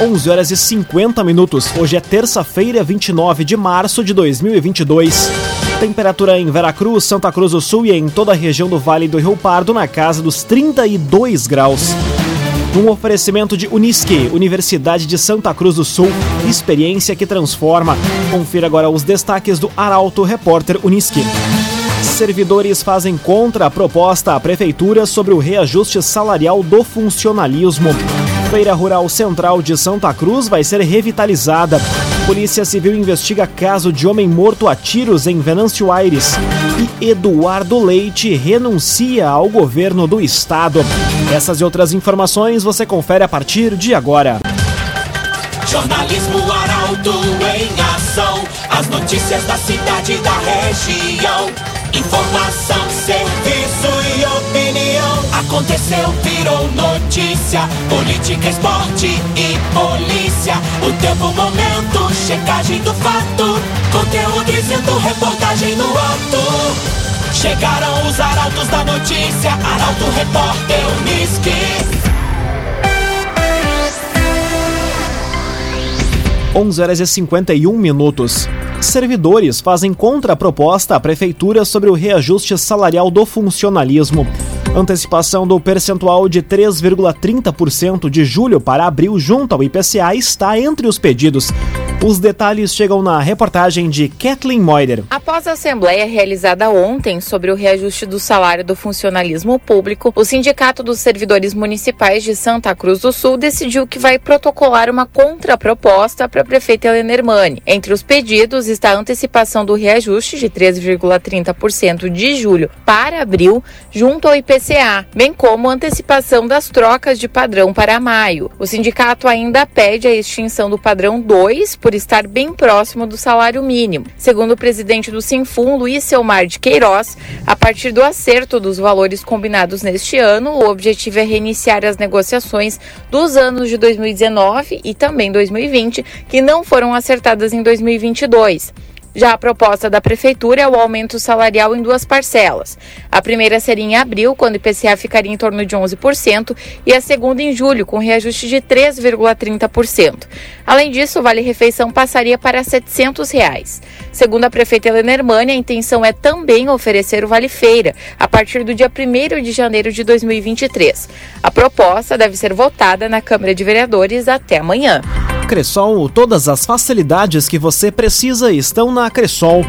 11 horas e 50 minutos. Hoje é terça-feira, 29 de março de 2022. Temperatura em Veracruz, Santa Cruz do Sul e em toda a região do Vale do Rio Pardo na casa dos 32 graus. Um oferecimento de Unisque, Universidade de Santa Cruz do Sul, experiência que transforma. Confira agora os destaques do Arauto Repórter Unisque. Servidores fazem contra a proposta à Prefeitura sobre o reajuste salarial do funcionalismo. Feira Rural Central de Santa Cruz vai ser revitalizada. Polícia Civil investiga caso de homem morto a tiros em Venâncio Aires. E Eduardo Leite renuncia ao governo do estado. Essas e outras informações você confere a partir de agora. Jornalismo Arauto em ação. As notícias da cidade e da região. Informação, serviço. Aconteceu, virou notícia. Política, esporte e polícia. O tempo, momento, checagem do fato. Conteúdo dizendo, reportagem no ato. Chegaram os arautos da notícia. Arauto, repórter, Unisque. 11 horas e 51 minutos. Servidores fazem contraproposta à Prefeitura sobre o reajuste salarial do funcionalismo. Antecipação do percentual de 3,30% de julho para abril junto ao IPCA está entre os pedidos. Os detalhes chegam na reportagem de Kathleen Moider. Após a assembleia realizada ontem sobre o reajuste do salário do funcionalismo público, o Sindicato dos Servidores Municipais de Santa Cruz do Sul decidiu que vai protocolar uma contraproposta para a prefeita Helena Hermani. Entre os pedidos está a antecipação do reajuste de 3,30% de julho para abril junto ao IPCA, bem como a antecipação das trocas de padrão para maio. O sindicato ainda pede a extinção do padrão 2 por por estar bem próximo do salário mínimo. Segundo o presidente do Sinfum, Luiz Selmar de Queiroz, a partir do acerto dos valores combinados neste ano, o objetivo é reiniciar as negociações dos anos de 2019 e também 2020, que não foram acertadas em 2022. Já a proposta da Prefeitura é o aumento salarial em duas parcelas. A primeira seria em abril, quando o IPCA ficaria em torno de 11%, e a segunda em julho, com reajuste de 3,30%. Além disso, o Vale Refeição passaria para 700 reais. Segundo a prefeita Helena Hermani, a intenção é também oferecer o Vale Feira, a partir do dia 1 de janeiro de 2023. A proposta deve ser votada na Câmara de Vereadores até amanhã. Cressol, todas as facilidades que você precisa estão na Cressol.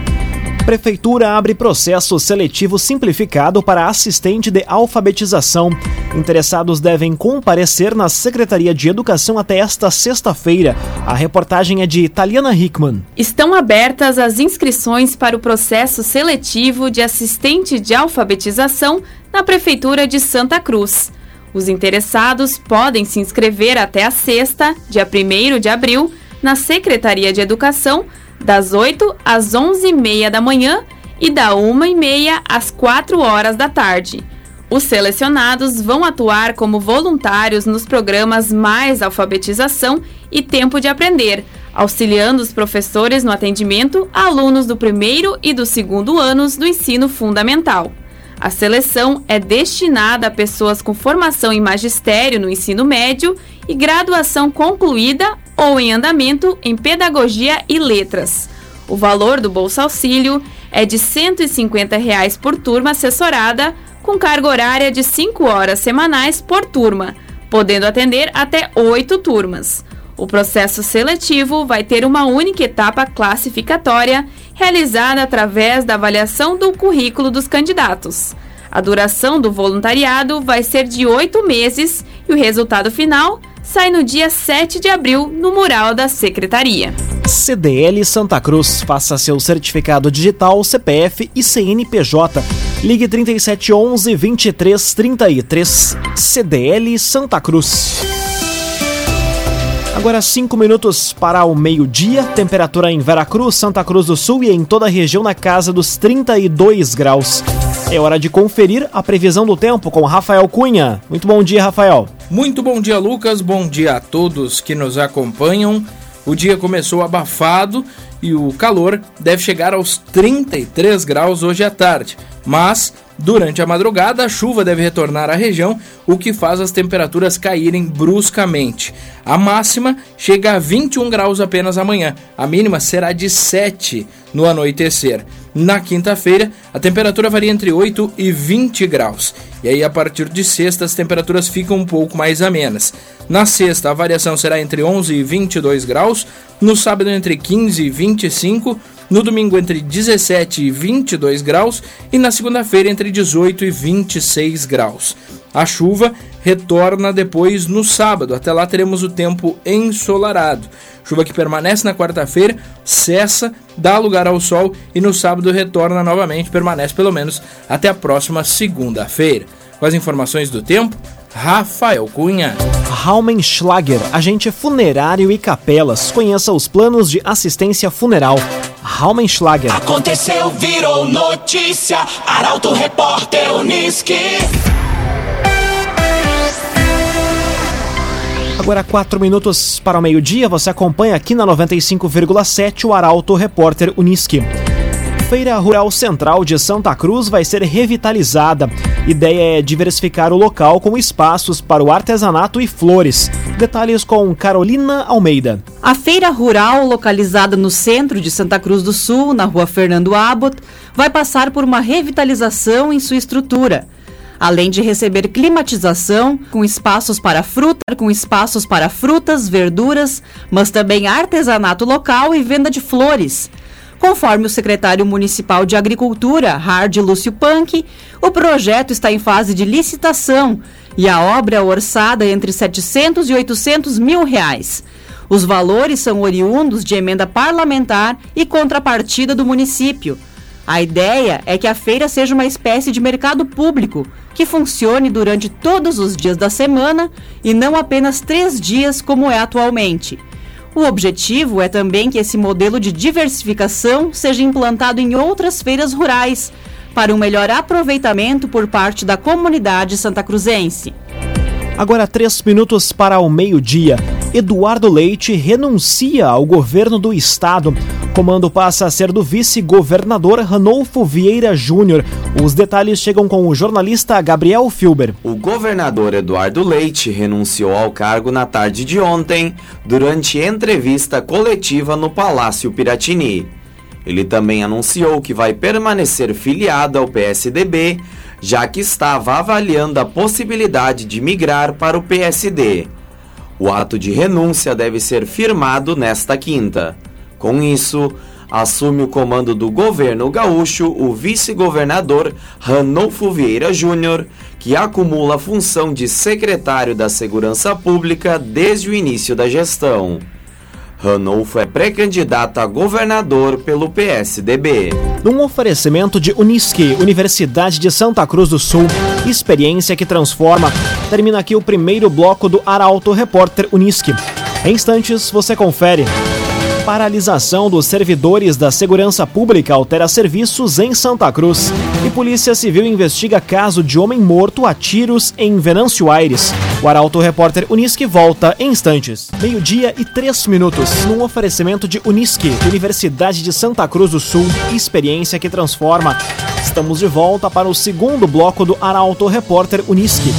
Prefeitura abre processo seletivo simplificado para assistente de alfabetização. Interessados devem comparecer na Secretaria de Educação até esta sexta-feira. A reportagem é de Italiana Hickman. Estão abertas as inscrições para o processo seletivo de assistente de alfabetização na Prefeitura de Santa Cruz. Os interessados podem se inscrever até a sexta, dia 1 de abril, na Secretaria de Educação, das 8 às 11h30 da manhã e da 1h30 às 4 horas da tarde. Os selecionados vão atuar como voluntários nos programas Mais Alfabetização e Tempo de Aprender, auxiliando os professores no atendimento a alunos do primeiro e do segundo anos do ensino fundamental. A seleção é destinada a pessoas com formação em magistério no ensino médio e graduação concluída ou em andamento em pedagogia e letras. O valor do Bolsa Auxílio é de 150 reais por turma assessorada, com carga horária de 5 horas semanais por turma, podendo atender até 8 turmas. O processo seletivo vai ter uma única etapa classificatória realizada através da avaliação do currículo dos candidatos. A duração do voluntariado vai ser de oito meses e o resultado final sai no dia 7 de abril no mural da Secretaria. CDL Santa Cruz. Faça seu certificado digital, CPF e CNPJ. Ligue 3711 2333. CDL Santa Cruz. Agora 5 minutos para o meio-dia, temperatura em Veracruz, Santa Cruz do Sul e em toda a região na casa dos 32 graus. É hora de conferir a previsão do tempo com Rafael Cunha. Muito bom dia, Rafael. Muito bom dia, Lucas. Bom dia a todos que nos acompanham. O dia começou abafado e o calor deve chegar aos 33 graus hoje à tarde, mas Durante a madrugada, a chuva deve retornar à região, o que faz as temperaturas caírem bruscamente. A máxima chega a 21 graus apenas amanhã, a mínima será de 7 no anoitecer. Na quinta-feira, a temperatura varia entre 8 e 20 graus. E aí, a partir de sexta, as temperaturas ficam um pouco mais amenas. Na sexta, a variação será entre 11 e 22 graus. No sábado, entre 15 e 25 no domingo entre 17 e 22 graus e na segunda-feira entre 18 e 26 graus. A chuva retorna depois no sábado. Até lá teremos o tempo ensolarado. Chuva que permanece na quarta-feira, cessa, dá lugar ao sol e no sábado retorna novamente, permanece pelo menos até a próxima segunda-feira. Com as informações do tempo, Rafael Cunha. Raumenschlager, agente funerário e capelas. Conheça os planos de assistência funeral. Raumenschlager. Aconteceu, virou notícia. Arauto Repórter Uniski. Agora, quatro minutos para o meio-dia, você acompanha aqui na 95,7 o Arauto Repórter Uniski. Feira Rural Central de Santa Cruz vai ser revitalizada. Ideia é diversificar o local com espaços para o artesanato e flores. Detalhes com Carolina Almeida. A feira rural, localizada no centro de Santa Cruz do Sul, na rua Fernando Abbott, vai passar por uma revitalização em sua estrutura além de receber climatização com espaços para fruta, com espaços para frutas, verduras, mas também artesanato local e venda de flores. Conforme o secretário municipal de Agricultura, Hard Lúcio Punk, o projeto está em fase de licitação e a obra é orçada entre 700 e 800 mil reais. Os valores são oriundos de emenda parlamentar e contrapartida do município. A ideia é que a feira seja uma espécie de mercado público, que funcione durante todos os dias da semana e não apenas três dias como é atualmente. O objetivo é também que esse modelo de diversificação seja implantado em outras feiras rurais, para um melhor aproveitamento por parte da comunidade santacruzense. Agora, três minutos para o meio-dia. Eduardo Leite renuncia ao governo do estado. Comando passa a ser do vice-governador Ranolfo Vieira Júnior. Os detalhes chegam com o jornalista Gabriel Filber. O governador Eduardo Leite renunciou ao cargo na tarde de ontem, durante entrevista coletiva no Palácio Piratini. Ele também anunciou que vai permanecer filiado ao PSDB, já que estava avaliando a possibilidade de migrar para o PSD. O ato de renúncia deve ser firmado nesta quinta. Com isso, assume o comando do governo gaúcho o vice-governador Ranolfo Vieira Júnior, que acumula a função de secretário da Segurança Pública desde o início da gestão. Ranolfo é pré-candidato a governador pelo PSDB. Num oferecimento de Unisque, Universidade de Santa Cruz do Sul, experiência que transforma. Termina aqui o primeiro bloco do Arauto Repórter Unisque. Em instantes, você confere. Paralisação dos servidores da segurança pública altera serviços em Santa Cruz. E Polícia Civil investiga caso de homem morto a tiros em Venâncio Aires. O Arauto Repórter Unisque volta em instantes. Meio-dia e três minutos. Num oferecimento de Unisque, Universidade de Santa Cruz do Sul. Experiência que transforma. Estamos de volta para o segundo bloco do Arauto Repórter Unisque.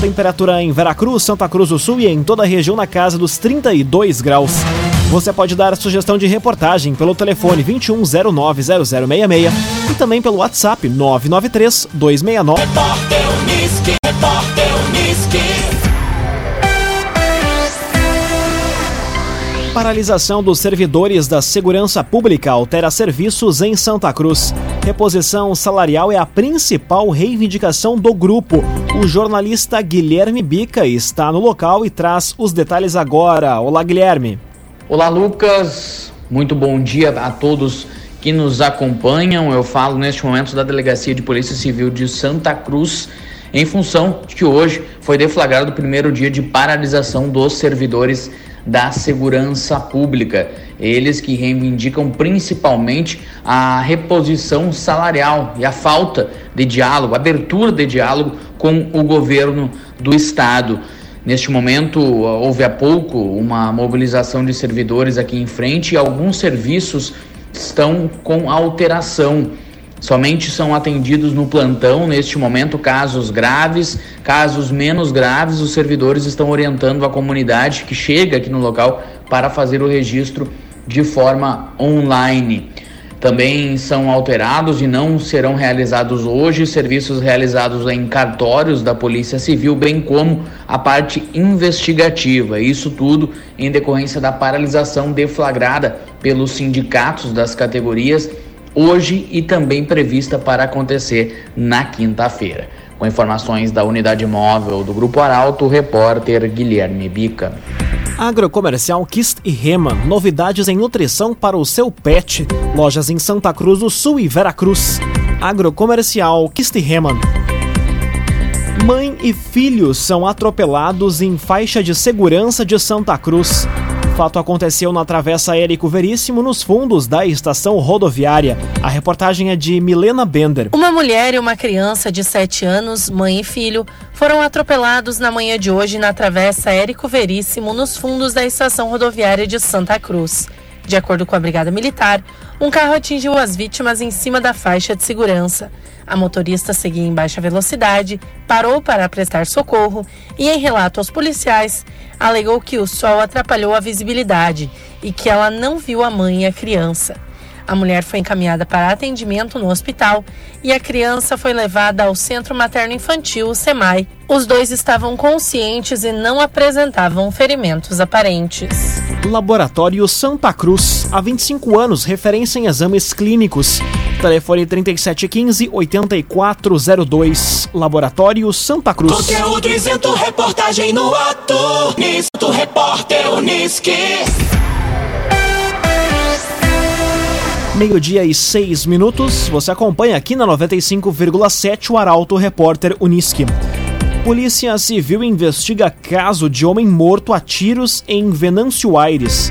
Temperatura em Veracruz, Santa Cruz do Sul e em toda a região na casa dos 32 graus. Você pode dar a sugestão de reportagem pelo telefone 21090066 e também pelo WhatsApp 993 269. Repórter Uniski, Repórter Uniski. Paralisação dos servidores da segurança pública altera serviços em Santa Cruz. Reposição salarial é a principal reivindicação do grupo. O jornalista Guilherme Bica está no local e traz os detalhes agora. Olá, Guilherme. Olá, Lucas. Muito bom dia a todos que nos acompanham. Eu falo neste momento da Delegacia de Polícia Civil de Santa Cruz, em função de que hoje foi deflagrado o primeiro dia de paralisação dos servidores da segurança pública. Eles que reivindicam principalmente a reposição salarial e a falta de diálogo, abertura de diálogo com o governo do estado. Neste momento, houve há pouco uma mobilização de servidores aqui em frente e alguns serviços estão com alteração. Somente são atendidos no plantão, neste momento, casos graves, casos menos graves, os servidores estão orientando a comunidade que chega aqui no local para fazer o registro de forma online. Também são alterados e não serão realizados hoje serviços realizados em cartórios da Polícia Civil, bem como a parte investigativa. Isso tudo em decorrência da paralisação deflagrada pelos sindicatos das categorias hoje e também prevista para acontecer na quinta-feira. Com informações da unidade móvel do Grupo Arauto, repórter Guilherme Bica. Agrocomercial Kist e Rema, novidades em nutrição para o seu pet. Lojas em Santa Cruz do Sul e Veracruz. Agrocomercial Kist e Rema. Mãe e filho são atropelados em faixa de segurança de Santa Cruz. O fato aconteceu na Travessa Érico Veríssimo, nos fundos da estação rodoviária. A reportagem é de Milena Bender. Uma mulher e uma criança de 7 anos, mãe e filho, foram atropelados na manhã de hoje na Travessa Érico Veríssimo, nos fundos da estação rodoviária de Santa Cruz. De acordo com a Brigada Militar, um carro atingiu as vítimas em cima da faixa de segurança. A motorista seguia em baixa velocidade, parou para prestar socorro e, em relato aos policiais, alegou que o sol atrapalhou a visibilidade e que ela não viu a mãe e a criança. A mulher foi encaminhada para atendimento no hospital e a criança foi levada ao Centro Materno Infantil, SEMAI. Os dois estavam conscientes e não apresentavam ferimentos aparentes. Laboratório Santa Cruz, há 25 anos, referência em exames clínicos. Telefone 3715-8402. Laboratório Santa Cruz. Conteúdo isento, reportagem no ato. Nisto, repórter Uniski. Meio-dia e seis minutos. Você acompanha aqui na 95,7 o Arauto Repórter Uniski. Polícia Civil investiga caso de homem morto a tiros em Venâncio Aires.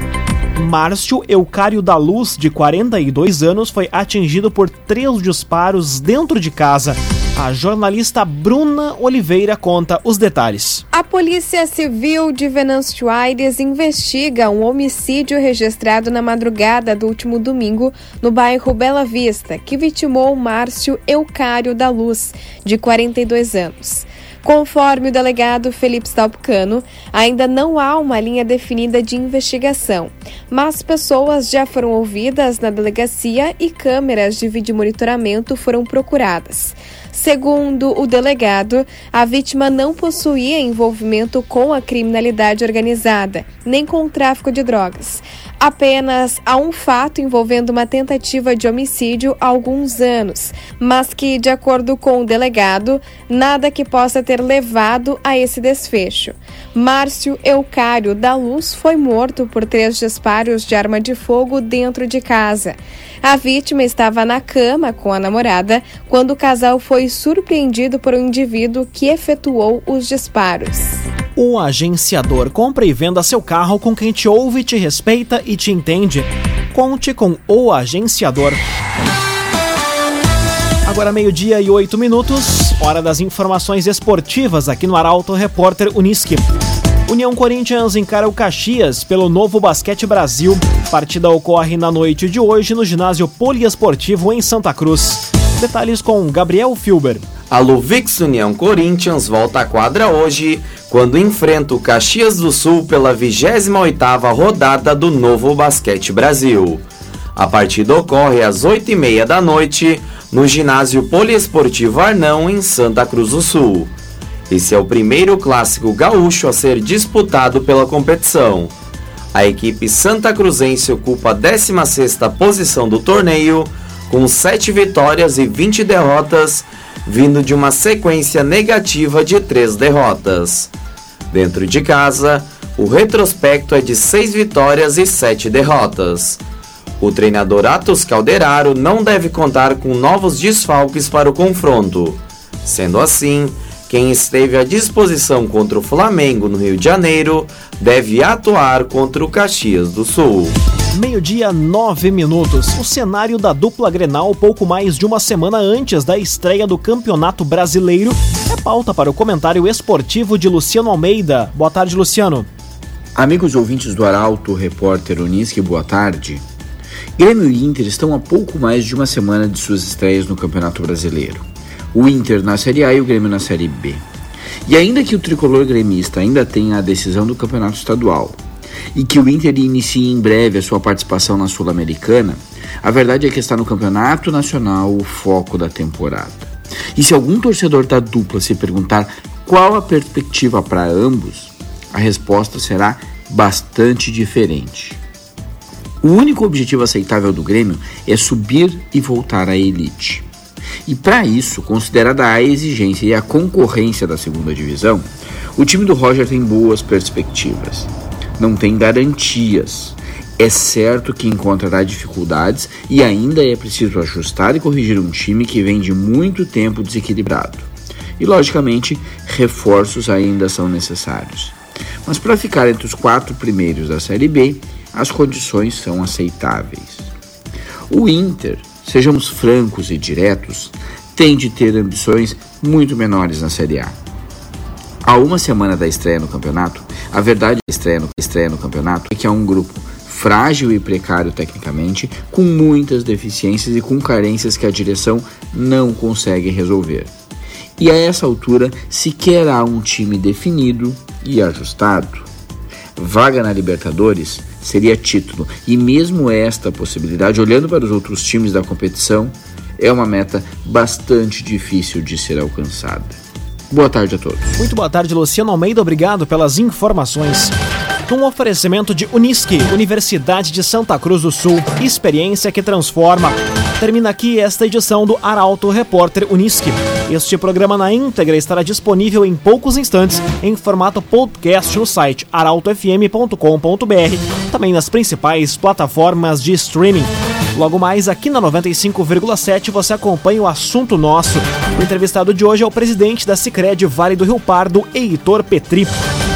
Márcio Eucário da Luz, de 42 anos, foi atingido por três disparos dentro de casa. A jornalista Bruna Oliveira conta os detalhes. A Polícia Civil de Venâncio Aires investiga um homicídio registrado na madrugada do último domingo no bairro Bela Vista, que vitimou Márcio Eucário da Luz, de 42 anos. Conforme o delegado Felipe Stalpcano, ainda não há uma linha definida de investigação, mas pessoas já foram ouvidas na delegacia e câmeras de vídeo monitoramento foram procuradas. Segundo o delegado, a vítima não possuía envolvimento com a criminalidade organizada, nem com o tráfico de drogas. Apenas há um fato envolvendo uma tentativa de homicídio há alguns anos, mas que, de acordo com o delegado, nada que possa ter levado a esse desfecho. Márcio Eucário da Luz foi morto por três disparos de arma de fogo dentro de casa. A vítima estava na cama com a namorada quando o casal foi surpreendido por um indivíduo que efetuou os disparos. O agenciador compra e venda seu carro com quem te ouve, te respeita e te entende. Conte com o agenciador. Agora meio-dia e oito minutos, hora das informações esportivas aqui no Arauto Repórter Uniski. União Corinthians encara o Caxias pelo Novo Basquete Brasil. Partida ocorre na noite de hoje no ginásio poliesportivo em Santa Cruz. Detalhes com Gabriel Filber. A Luvix União Corinthians volta à quadra hoje, quando enfrenta o Caxias do Sul pela 28ª rodada do Novo Basquete Brasil. A partida ocorre às 8h30 da noite no ginásio poliesportivo Arnão, em Santa Cruz do Sul. Esse é o primeiro clássico gaúcho a ser disputado pela competição. A equipe santa cruzense ocupa a 16ª posição do torneio, com 7 vitórias e 20 derrotas, vindo de uma sequência negativa de 3 derrotas. Dentro de casa, o retrospecto é de 6 vitórias e 7 derrotas. O treinador Atos Calderaro não deve contar com novos desfalques para o confronto. Sendo assim, quem esteve à disposição contra o Flamengo no Rio de Janeiro deve atuar contra o Caxias do Sul. Meio-dia, nove minutos. O cenário da dupla Grenal, pouco mais de uma semana antes da estreia do Campeonato Brasileiro, é pauta para o comentário esportivo de Luciano Almeida. Boa tarde, Luciano. Amigos ouvintes do Arauto, repórter Uniski, boa tarde. Grêmio e Inter estão a pouco mais de uma semana de suas estreias no Campeonato Brasileiro. O Inter na Série A e o Grêmio na Série B. E ainda que o tricolor gremista ainda tenha a decisão do Campeonato Estadual e que o Inter inicie em breve a sua participação na Sul-Americana, a verdade é que está no Campeonato Nacional o foco da temporada. E se algum torcedor da dupla se perguntar qual a perspectiva para ambos, a resposta será bastante diferente. O único objetivo aceitável do Grêmio é subir e voltar à elite. E para isso, considerada a exigência e a concorrência da segunda divisão, o time do Roger tem boas perspectivas. Não tem garantias. É certo que encontrará dificuldades e ainda é preciso ajustar e corrigir um time que vem de muito tempo desequilibrado. E, logicamente, reforços ainda são necessários. Mas para ficar entre os quatro primeiros da Série B, as condições são aceitáveis. O Inter, sejamos francos e diretos, tem de ter ambições muito menores na Série A. Há uma semana da estreia no campeonato, a verdade da estreia no, estreia no campeonato é que é um grupo frágil e precário tecnicamente, com muitas deficiências e com carências que a direção não consegue resolver. E a essa altura sequer há um time definido e ajustado. Vaga na Libertadores seria título, e mesmo esta possibilidade, olhando para os outros times da competição, é uma meta bastante difícil de ser alcançada. Boa tarde a todos. Muito boa tarde, Luciano Almeida. Obrigado pelas informações. Um oferecimento de Unisque, Universidade de Santa Cruz do Sul, experiência que transforma. Termina aqui esta edição do Arauto Repórter Unisque. Este programa na íntegra estará disponível em poucos instantes em formato podcast no site arautofm.com.br, também nas principais plataformas de streaming. Logo mais, aqui na 95,7 você acompanha o assunto nosso. O entrevistado de hoje é o presidente da Sicredi Vale do Rio Pardo, Heitor Petri.